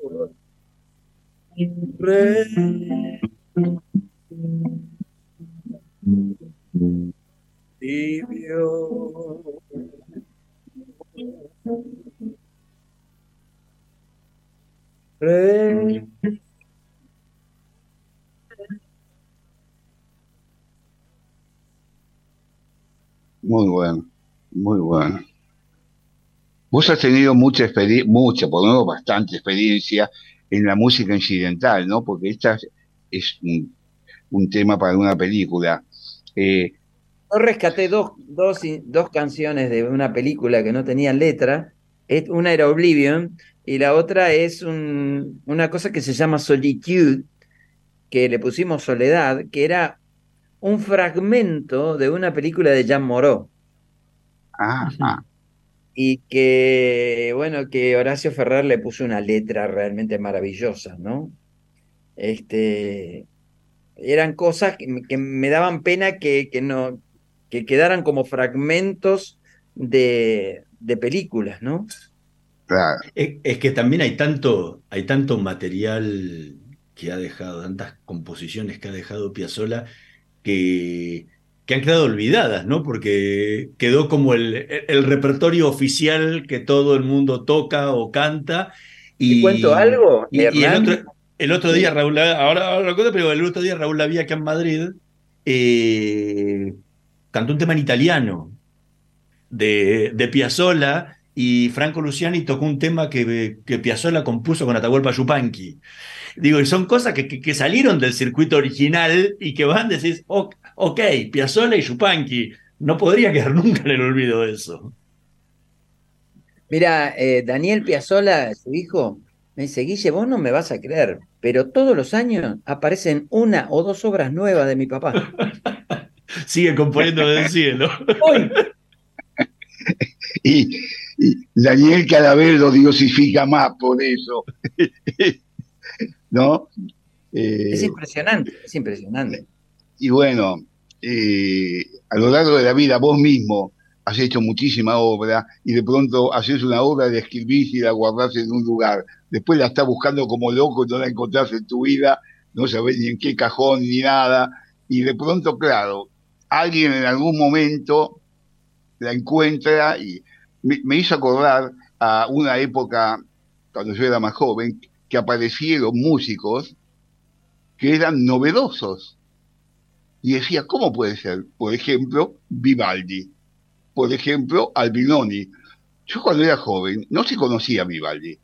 re Muy bueno, muy bueno. Vos has tenido mucha experiencia, mucha, por lo menos bastante experiencia en la música incidental, ¿no? Porque esta es un, un tema para una película. Eh, Yo rescaté dos, dos, dos canciones de una película que no tenían letra. Una era Oblivion y la otra es un- una cosa que se llama Solitude, que le pusimos Soledad, que era un fragmento de una película de Jean Moreau. ah, ah, Y que, bueno, que Horacio Ferrer le puso una letra realmente maravillosa, ¿no? Este, eran cosas que, me- que me daban pena que, que no, que quedaran como fragmentos de, de películas, ¿no? claro. Es, es que también hay tanto, hay tanto material que ha dejado, tantas composiciones que ha dejado Piazzolla que, que han quedado olvidadas, ¿no? Porque quedó como el, el- el repertorio oficial que todo el mundo toca o canta. Y, ¿Te cuento algo, Y, y el, otro, el otro día, Raúl, ahora, ahora lo cuento, pero el otro día Raúl Lavia acá en Madrid eh, cantó un tema en italiano de, de Piazzolla y Franco Luciani tocó un tema que, que Piazzolla compuso con Atahualpa Yupanqui. Digo, y son cosas que, que- que salieron del circuito original y que van a decir, "Ok, ok, Piazzolla y Yupanqui, no podría quedar [laughs] nunca en el olvido eso. Mira, eh, Daniel Piazzolla, su hijo, me dice, Guille, vos no me vas a creer, pero todos los años aparecen una o dos obras nuevas de mi papá. [laughs] Sigue componiendo del cielo. Hoy, Y, y Daniel cada vez lo diosifica más por eso. ¿No? Eh, es impresionante, es impresionante. y bueno, eh, a lo largo de la vida vos mismo has hecho muchísima obra y de pronto haces una obra, la escribís y la guardás en un lugar. Después la estás buscando como loco y no la encontrás en tu vida, no sabés ni en qué cajón ni nada. Y de pronto, claro, alguien en algún momento la encuentra y me, hizo acordar a una época, cuando yo era más joven, que aparecieron músicos que eran novedosos. Y decía, ¿cómo puede ser? Por ejemplo, Vivaldi. Por ejemplo, Albinoni. Yo cuando era joven no se conocía Vivaldi.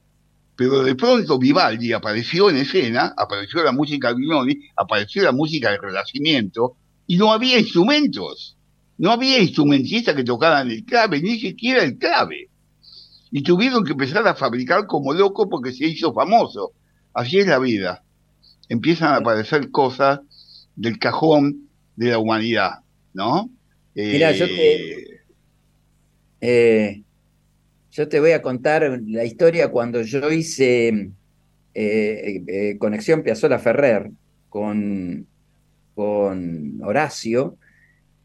Pero de pronto Vivaldi apareció en escena, apareció la música de Albinoni, apareció la música del Renacimiento, y no había instrumentos. No había instrumentistas que tocaran el clave, ni siquiera el clave. Y tuvieron que empezar a fabricar como loco porque se hizo famoso. Así es la vida. Empiezan a aparecer cosas del cajón de la humanidad, ¿no? Mira, yo te, eh, yo te voy a contar la historia cuando yo hice eh, eh, Conexión Piazzola Ferrer con, con Horacio.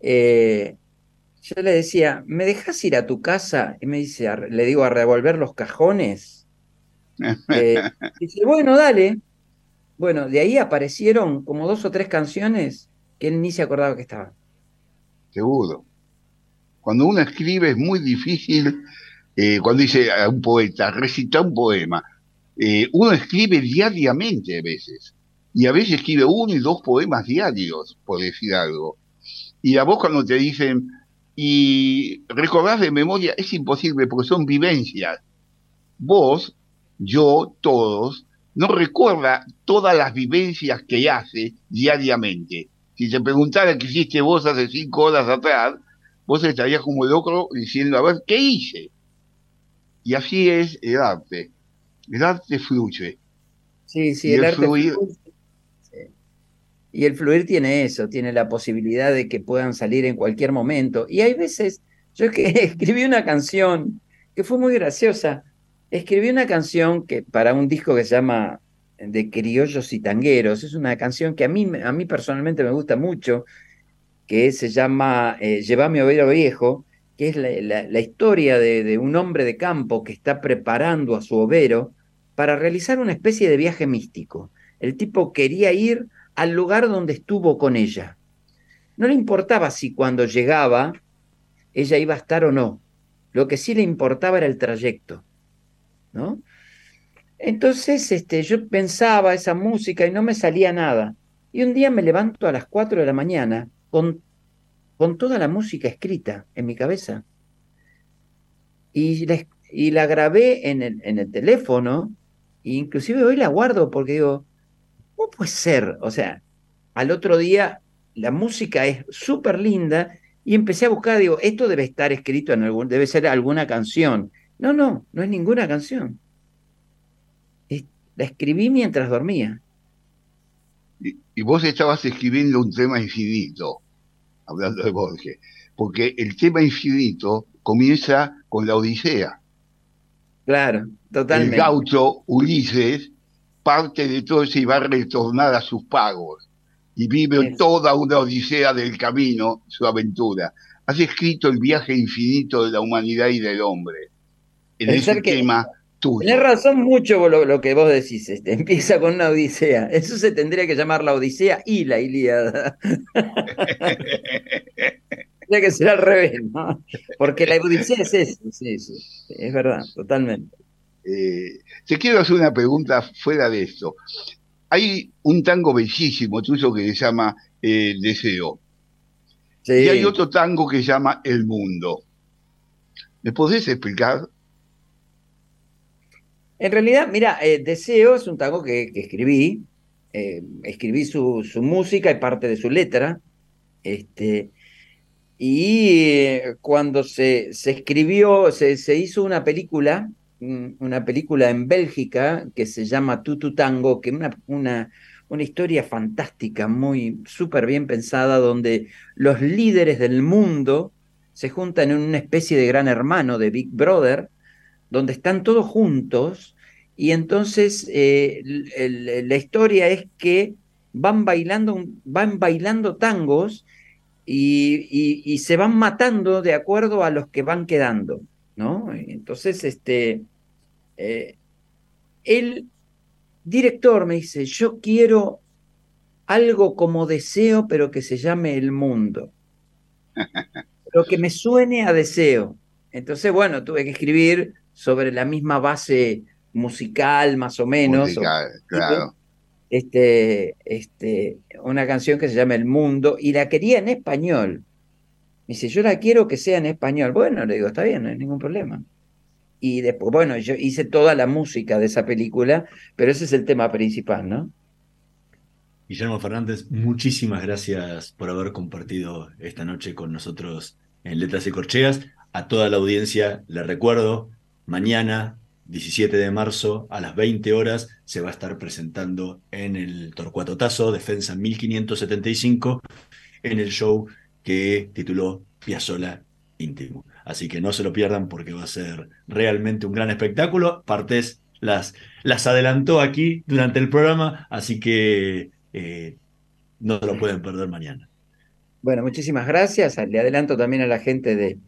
yo le decía, ¿me dejas ir a tu casa? Y me dice, le digo, a revolver los cajones. [laughs] dice, bueno, dale. Bueno, de ahí aparecieron como dos o tres canciones que él ni se acordaba que estaban. Seguro. Cuando uno escribe es muy difícil, eh, cuando dice a un poeta, recita un poema, eh, uno escribe diariamente a veces, y a veces escribe uno y dos poemas diarios, por decir algo. Y a vos cuando te dicen, y recordar de memoria es imposible porque son vivencias. Vos, yo, todos, no recuerda todas las vivencias que hace diariamente. Si te preguntara qué hiciste vos hace cinco horas atrás, vos estarías como loco diciendo, a ver, ¿qué hice? Y así es el arte. El arte fluye. Sí, sí, Y el, el arte fluir- fluye. Y el fluir tiene eso, tiene la posibilidad de que puedan salir en cualquier momento. Y hay veces, yo que [laughs] escribí una canción que fue muy graciosa. Escribí una canción que para un disco que se llama De criollos y tangueros. Es una canción que a mí, a mí personalmente me gusta mucho, que se llama eh, Llevame overo viejo, que es la historia de, de un hombre de campo que está preparando a su overo para realizar una especie de viaje místico. El tipo quería ir al lugar donde estuvo con ella. No le importaba si cuando llegaba ella iba a estar o no. Lo que sí le importaba era el trayecto. ¿no? Entonces este, yo pensaba esa música y no me salía nada. Y un día me levanto a las 4 de la mañana con, con toda la música escrita en mi cabeza. Y la, y la grabé en el, en el teléfono, e inclusive hoy la guardo porque digo, ¿cómo puede ser? O sea, al otro día la música es súper linda y empecé a buscar, digo, esto debe estar escrito en algún, debe ser alguna canción. No, no, no es ninguna canción. Es- la escribí mientras dormía. Y, y vos estabas escribiendo un tema infinito, hablando de Borges, porque el tema infinito comienza con la Odisea. Claro, totalmente. El gaucho Ulises parte de todo eso y va a retornar a sus pagos y vive toda una odisea del camino, su aventura. Has escrito el viaje infinito de la humanidad y del hombre. En Pensar ese que- tema tuyo. Tenés razón mucho lo, lo que vos decís. Este, empieza con una odisea. Eso se tendría que llamar la odisea y la Ilíada. [laughs] Tendría que ser al revés, ¿no? Porque la odisea es eso. Sí, sí. Es verdad, totalmente. Eh, te quiero hacer una pregunta fuera de esto. Hay un tango bellísimo tuyo que se llama eh, Deseo. Sí. Y hay otro tango que se llama El Mundo. ¿Me podés explicar? En realidad, mira, eh, Deseo es un tango que, que escribí. eh, escribí su, su música y parte de su letra. Este, y cuando se, se escribió, se, se hizo una película, una película en Bélgica que se llama Tutu Tango, que es una, una, una historia fantástica, muy súper bien pensada, donde los líderes del mundo se juntan en una especie de gran hermano, de Big Brother, donde están todos juntos y entonces eh, la historia es que van bailando, van bailando tangos y- y se van matando de acuerdo a los que van quedando, ¿no? Entonces, este, eh, el director me dice, yo quiero algo como deseo, pero que se llame el mundo. [laughs] Pero que me suene a deseo. Entonces, bueno, tuve que escribir sobre la misma base musical, más o menos. Musical, o- claro. Este, este, una canción que se llama El Mundo, y la quería en español. Me dice, yo la quiero que sea en español. Bueno, le digo, está bien, no hay ningún problema. Y después, bueno, yo hice toda la música de esa película, pero ese es el tema principal, ¿no? Guillermo Fernández, muchísimas gracias por haber compartido esta noche con nosotros en Letras y Corcheas. A toda la audiencia le recuerdo, mañana, 17 de marzo, a las 20 horas, se va a estar presentando en el Torcuato Tazo, Defensa 1575, en el show que tituló Piazzola Íntimo. Así que no se lo pierdan porque va a ser realmente un gran espectáculo. Partes las, las adelantó aquí durante el programa, así que eh, no lo pueden perder mañana. Bueno, muchísimas gracias. Le adelanto también a la gente de,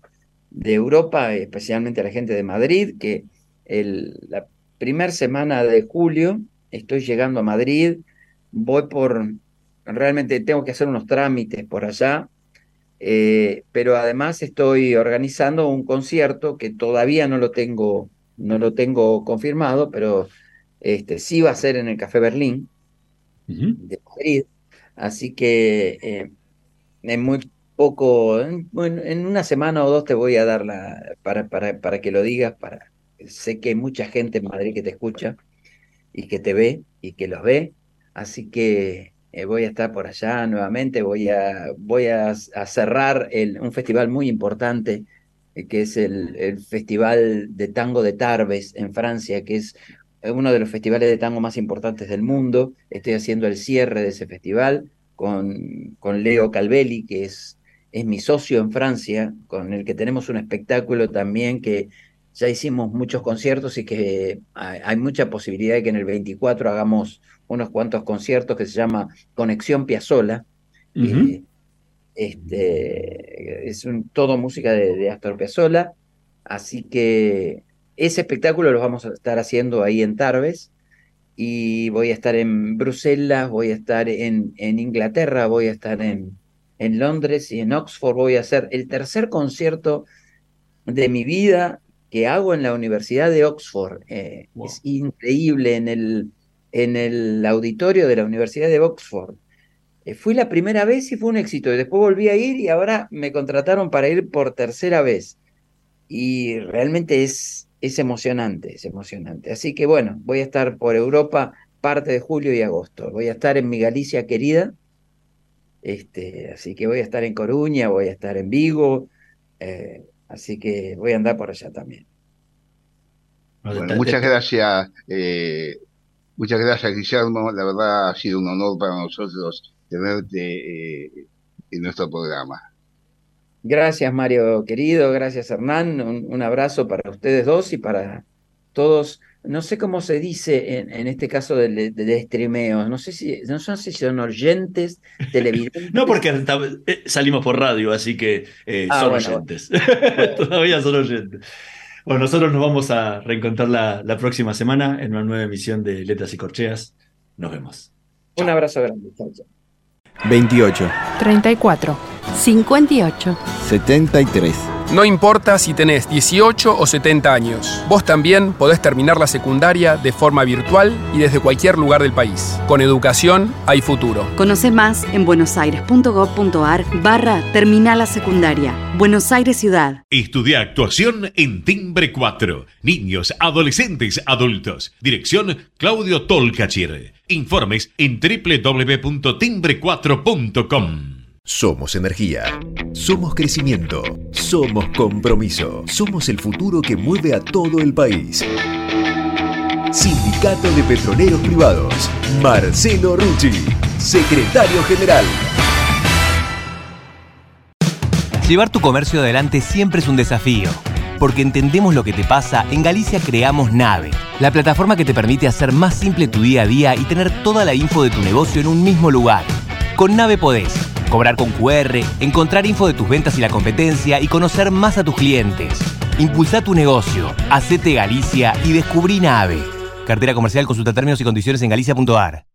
de Europa, especialmente a la gente de Madrid, que el, la primera semana de julio estoy llegando a Madrid. Voy por, realmente tengo que hacer unos trámites por allá, eh, pero además estoy organizando un concierto que todavía no lo tengo, no lo tengo confirmado, pero este, sí va a ser en el Café Berlín de Madrid. Así que eh, en muy poco, en, en una semana o dos te voy a dar la, para, para, para que lo digas, para, sé que hay mucha gente en Madrid que te escucha y que te ve y que los ve, así que eh, voy a estar por allá nuevamente, voy a, voy a, cerrar un festival muy importante eh, que es el, Festival de Tango de Tarbes en Francia, que es uno de los festivales de tango más importantes del mundo. Estoy haciendo el cierre de ese festival con, con Leo Calvelli, que es, es mi socio en Francia, con el que tenemos un espectáculo también que ya hicimos muchos conciertos y que hay mucha posibilidad de que en el 24 hagamos unos cuantos conciertos que se llama Conexión Piazzola. Este, es un, todo música de, de Astor Piazzolla, así que ese espectáculo lo vamos a estar haciendo ahí en Tarbes y voy a estar en Bruselas, voy a estar en, en Inglaterra, voy a estar en, en Londres y en Oxford, voy a hacer el tercer concierto de mi vida que hago en la Universidad de Oxford. Eh, Es increíble en el, en el auditorio de la Universidad de Oxford. Eh, fui la primera vez y fue un éxito. Y después volví a ir y ahora me contrataron para ir por tercera vez. Y realmente es, es emocionante, es emocionante. Así que bueno, voy a estar por Europa parte de julio y agosto. Voy a estar en mi Galicia querida. Este, así que voy a estar en Coruña, voy a estar en Vigo. eh, así que voy a andar por allá también. Bueno, muchas gracias, eh, muchas gracias Guillermo. La verdad ha sido un honor para nosotros tenerte eh, en nuestro programa. Gracias, Mario querido, gracias, Hernán. Un, un abrazo para ustedes dos y para todos. No sé cómo se dice en, en este caso del de, streameo. No sé si, no sé si son oyentes, [laughs] televidentes. No, porque eh, salimos por radio, así que eh, Ah, son bueno, oyentes. [laughs] Todavía son oyentes. Bueno, nosotros nos vamos a reencontrar la, la próxima semana en una nueva emisión de Letras y Corcheas. Nos vemos. Un abrazo grande. Chao, chao. 28, 34, 58. 73. No importa si tenés 18 o 70 años, vos también podés terminar la secundaria de forma virtual y desde cualquier lugar del país. Con educación hay futuro. Conoce más en buenosaires.gov.ar barra Terminal a Secundaria. Buenos Aires Ciudad. Estudia actuación en Timbre 4. Niños, adolescentes, adultos. Dirección Claudio Tolcachir. Informes en www.timbre4.com. Somos energía. Somos crecimiento. Somos compromiso. Somos el futuro que mueve a todo el país. Sindicato de Petroleros Privados. Marcelo Rucci, secretario general. Llevar tu comercio adelante siempre es un desafío. Porque entendemos lo que te pasa, en Galicia creamos Nave, la plataforma que te permite hacer más simple tu día a día y tener toda la info de tu negocio en un mismo lugar. Con Nave podés Cobrar con QR, encontrar info de tus ventas y la competencia y conocer más a tus clientes. Impulsa tu negocio, hacete Galicia y descubrí Nave. Cartera comercial consulta términos y condiciones en galicia.ar.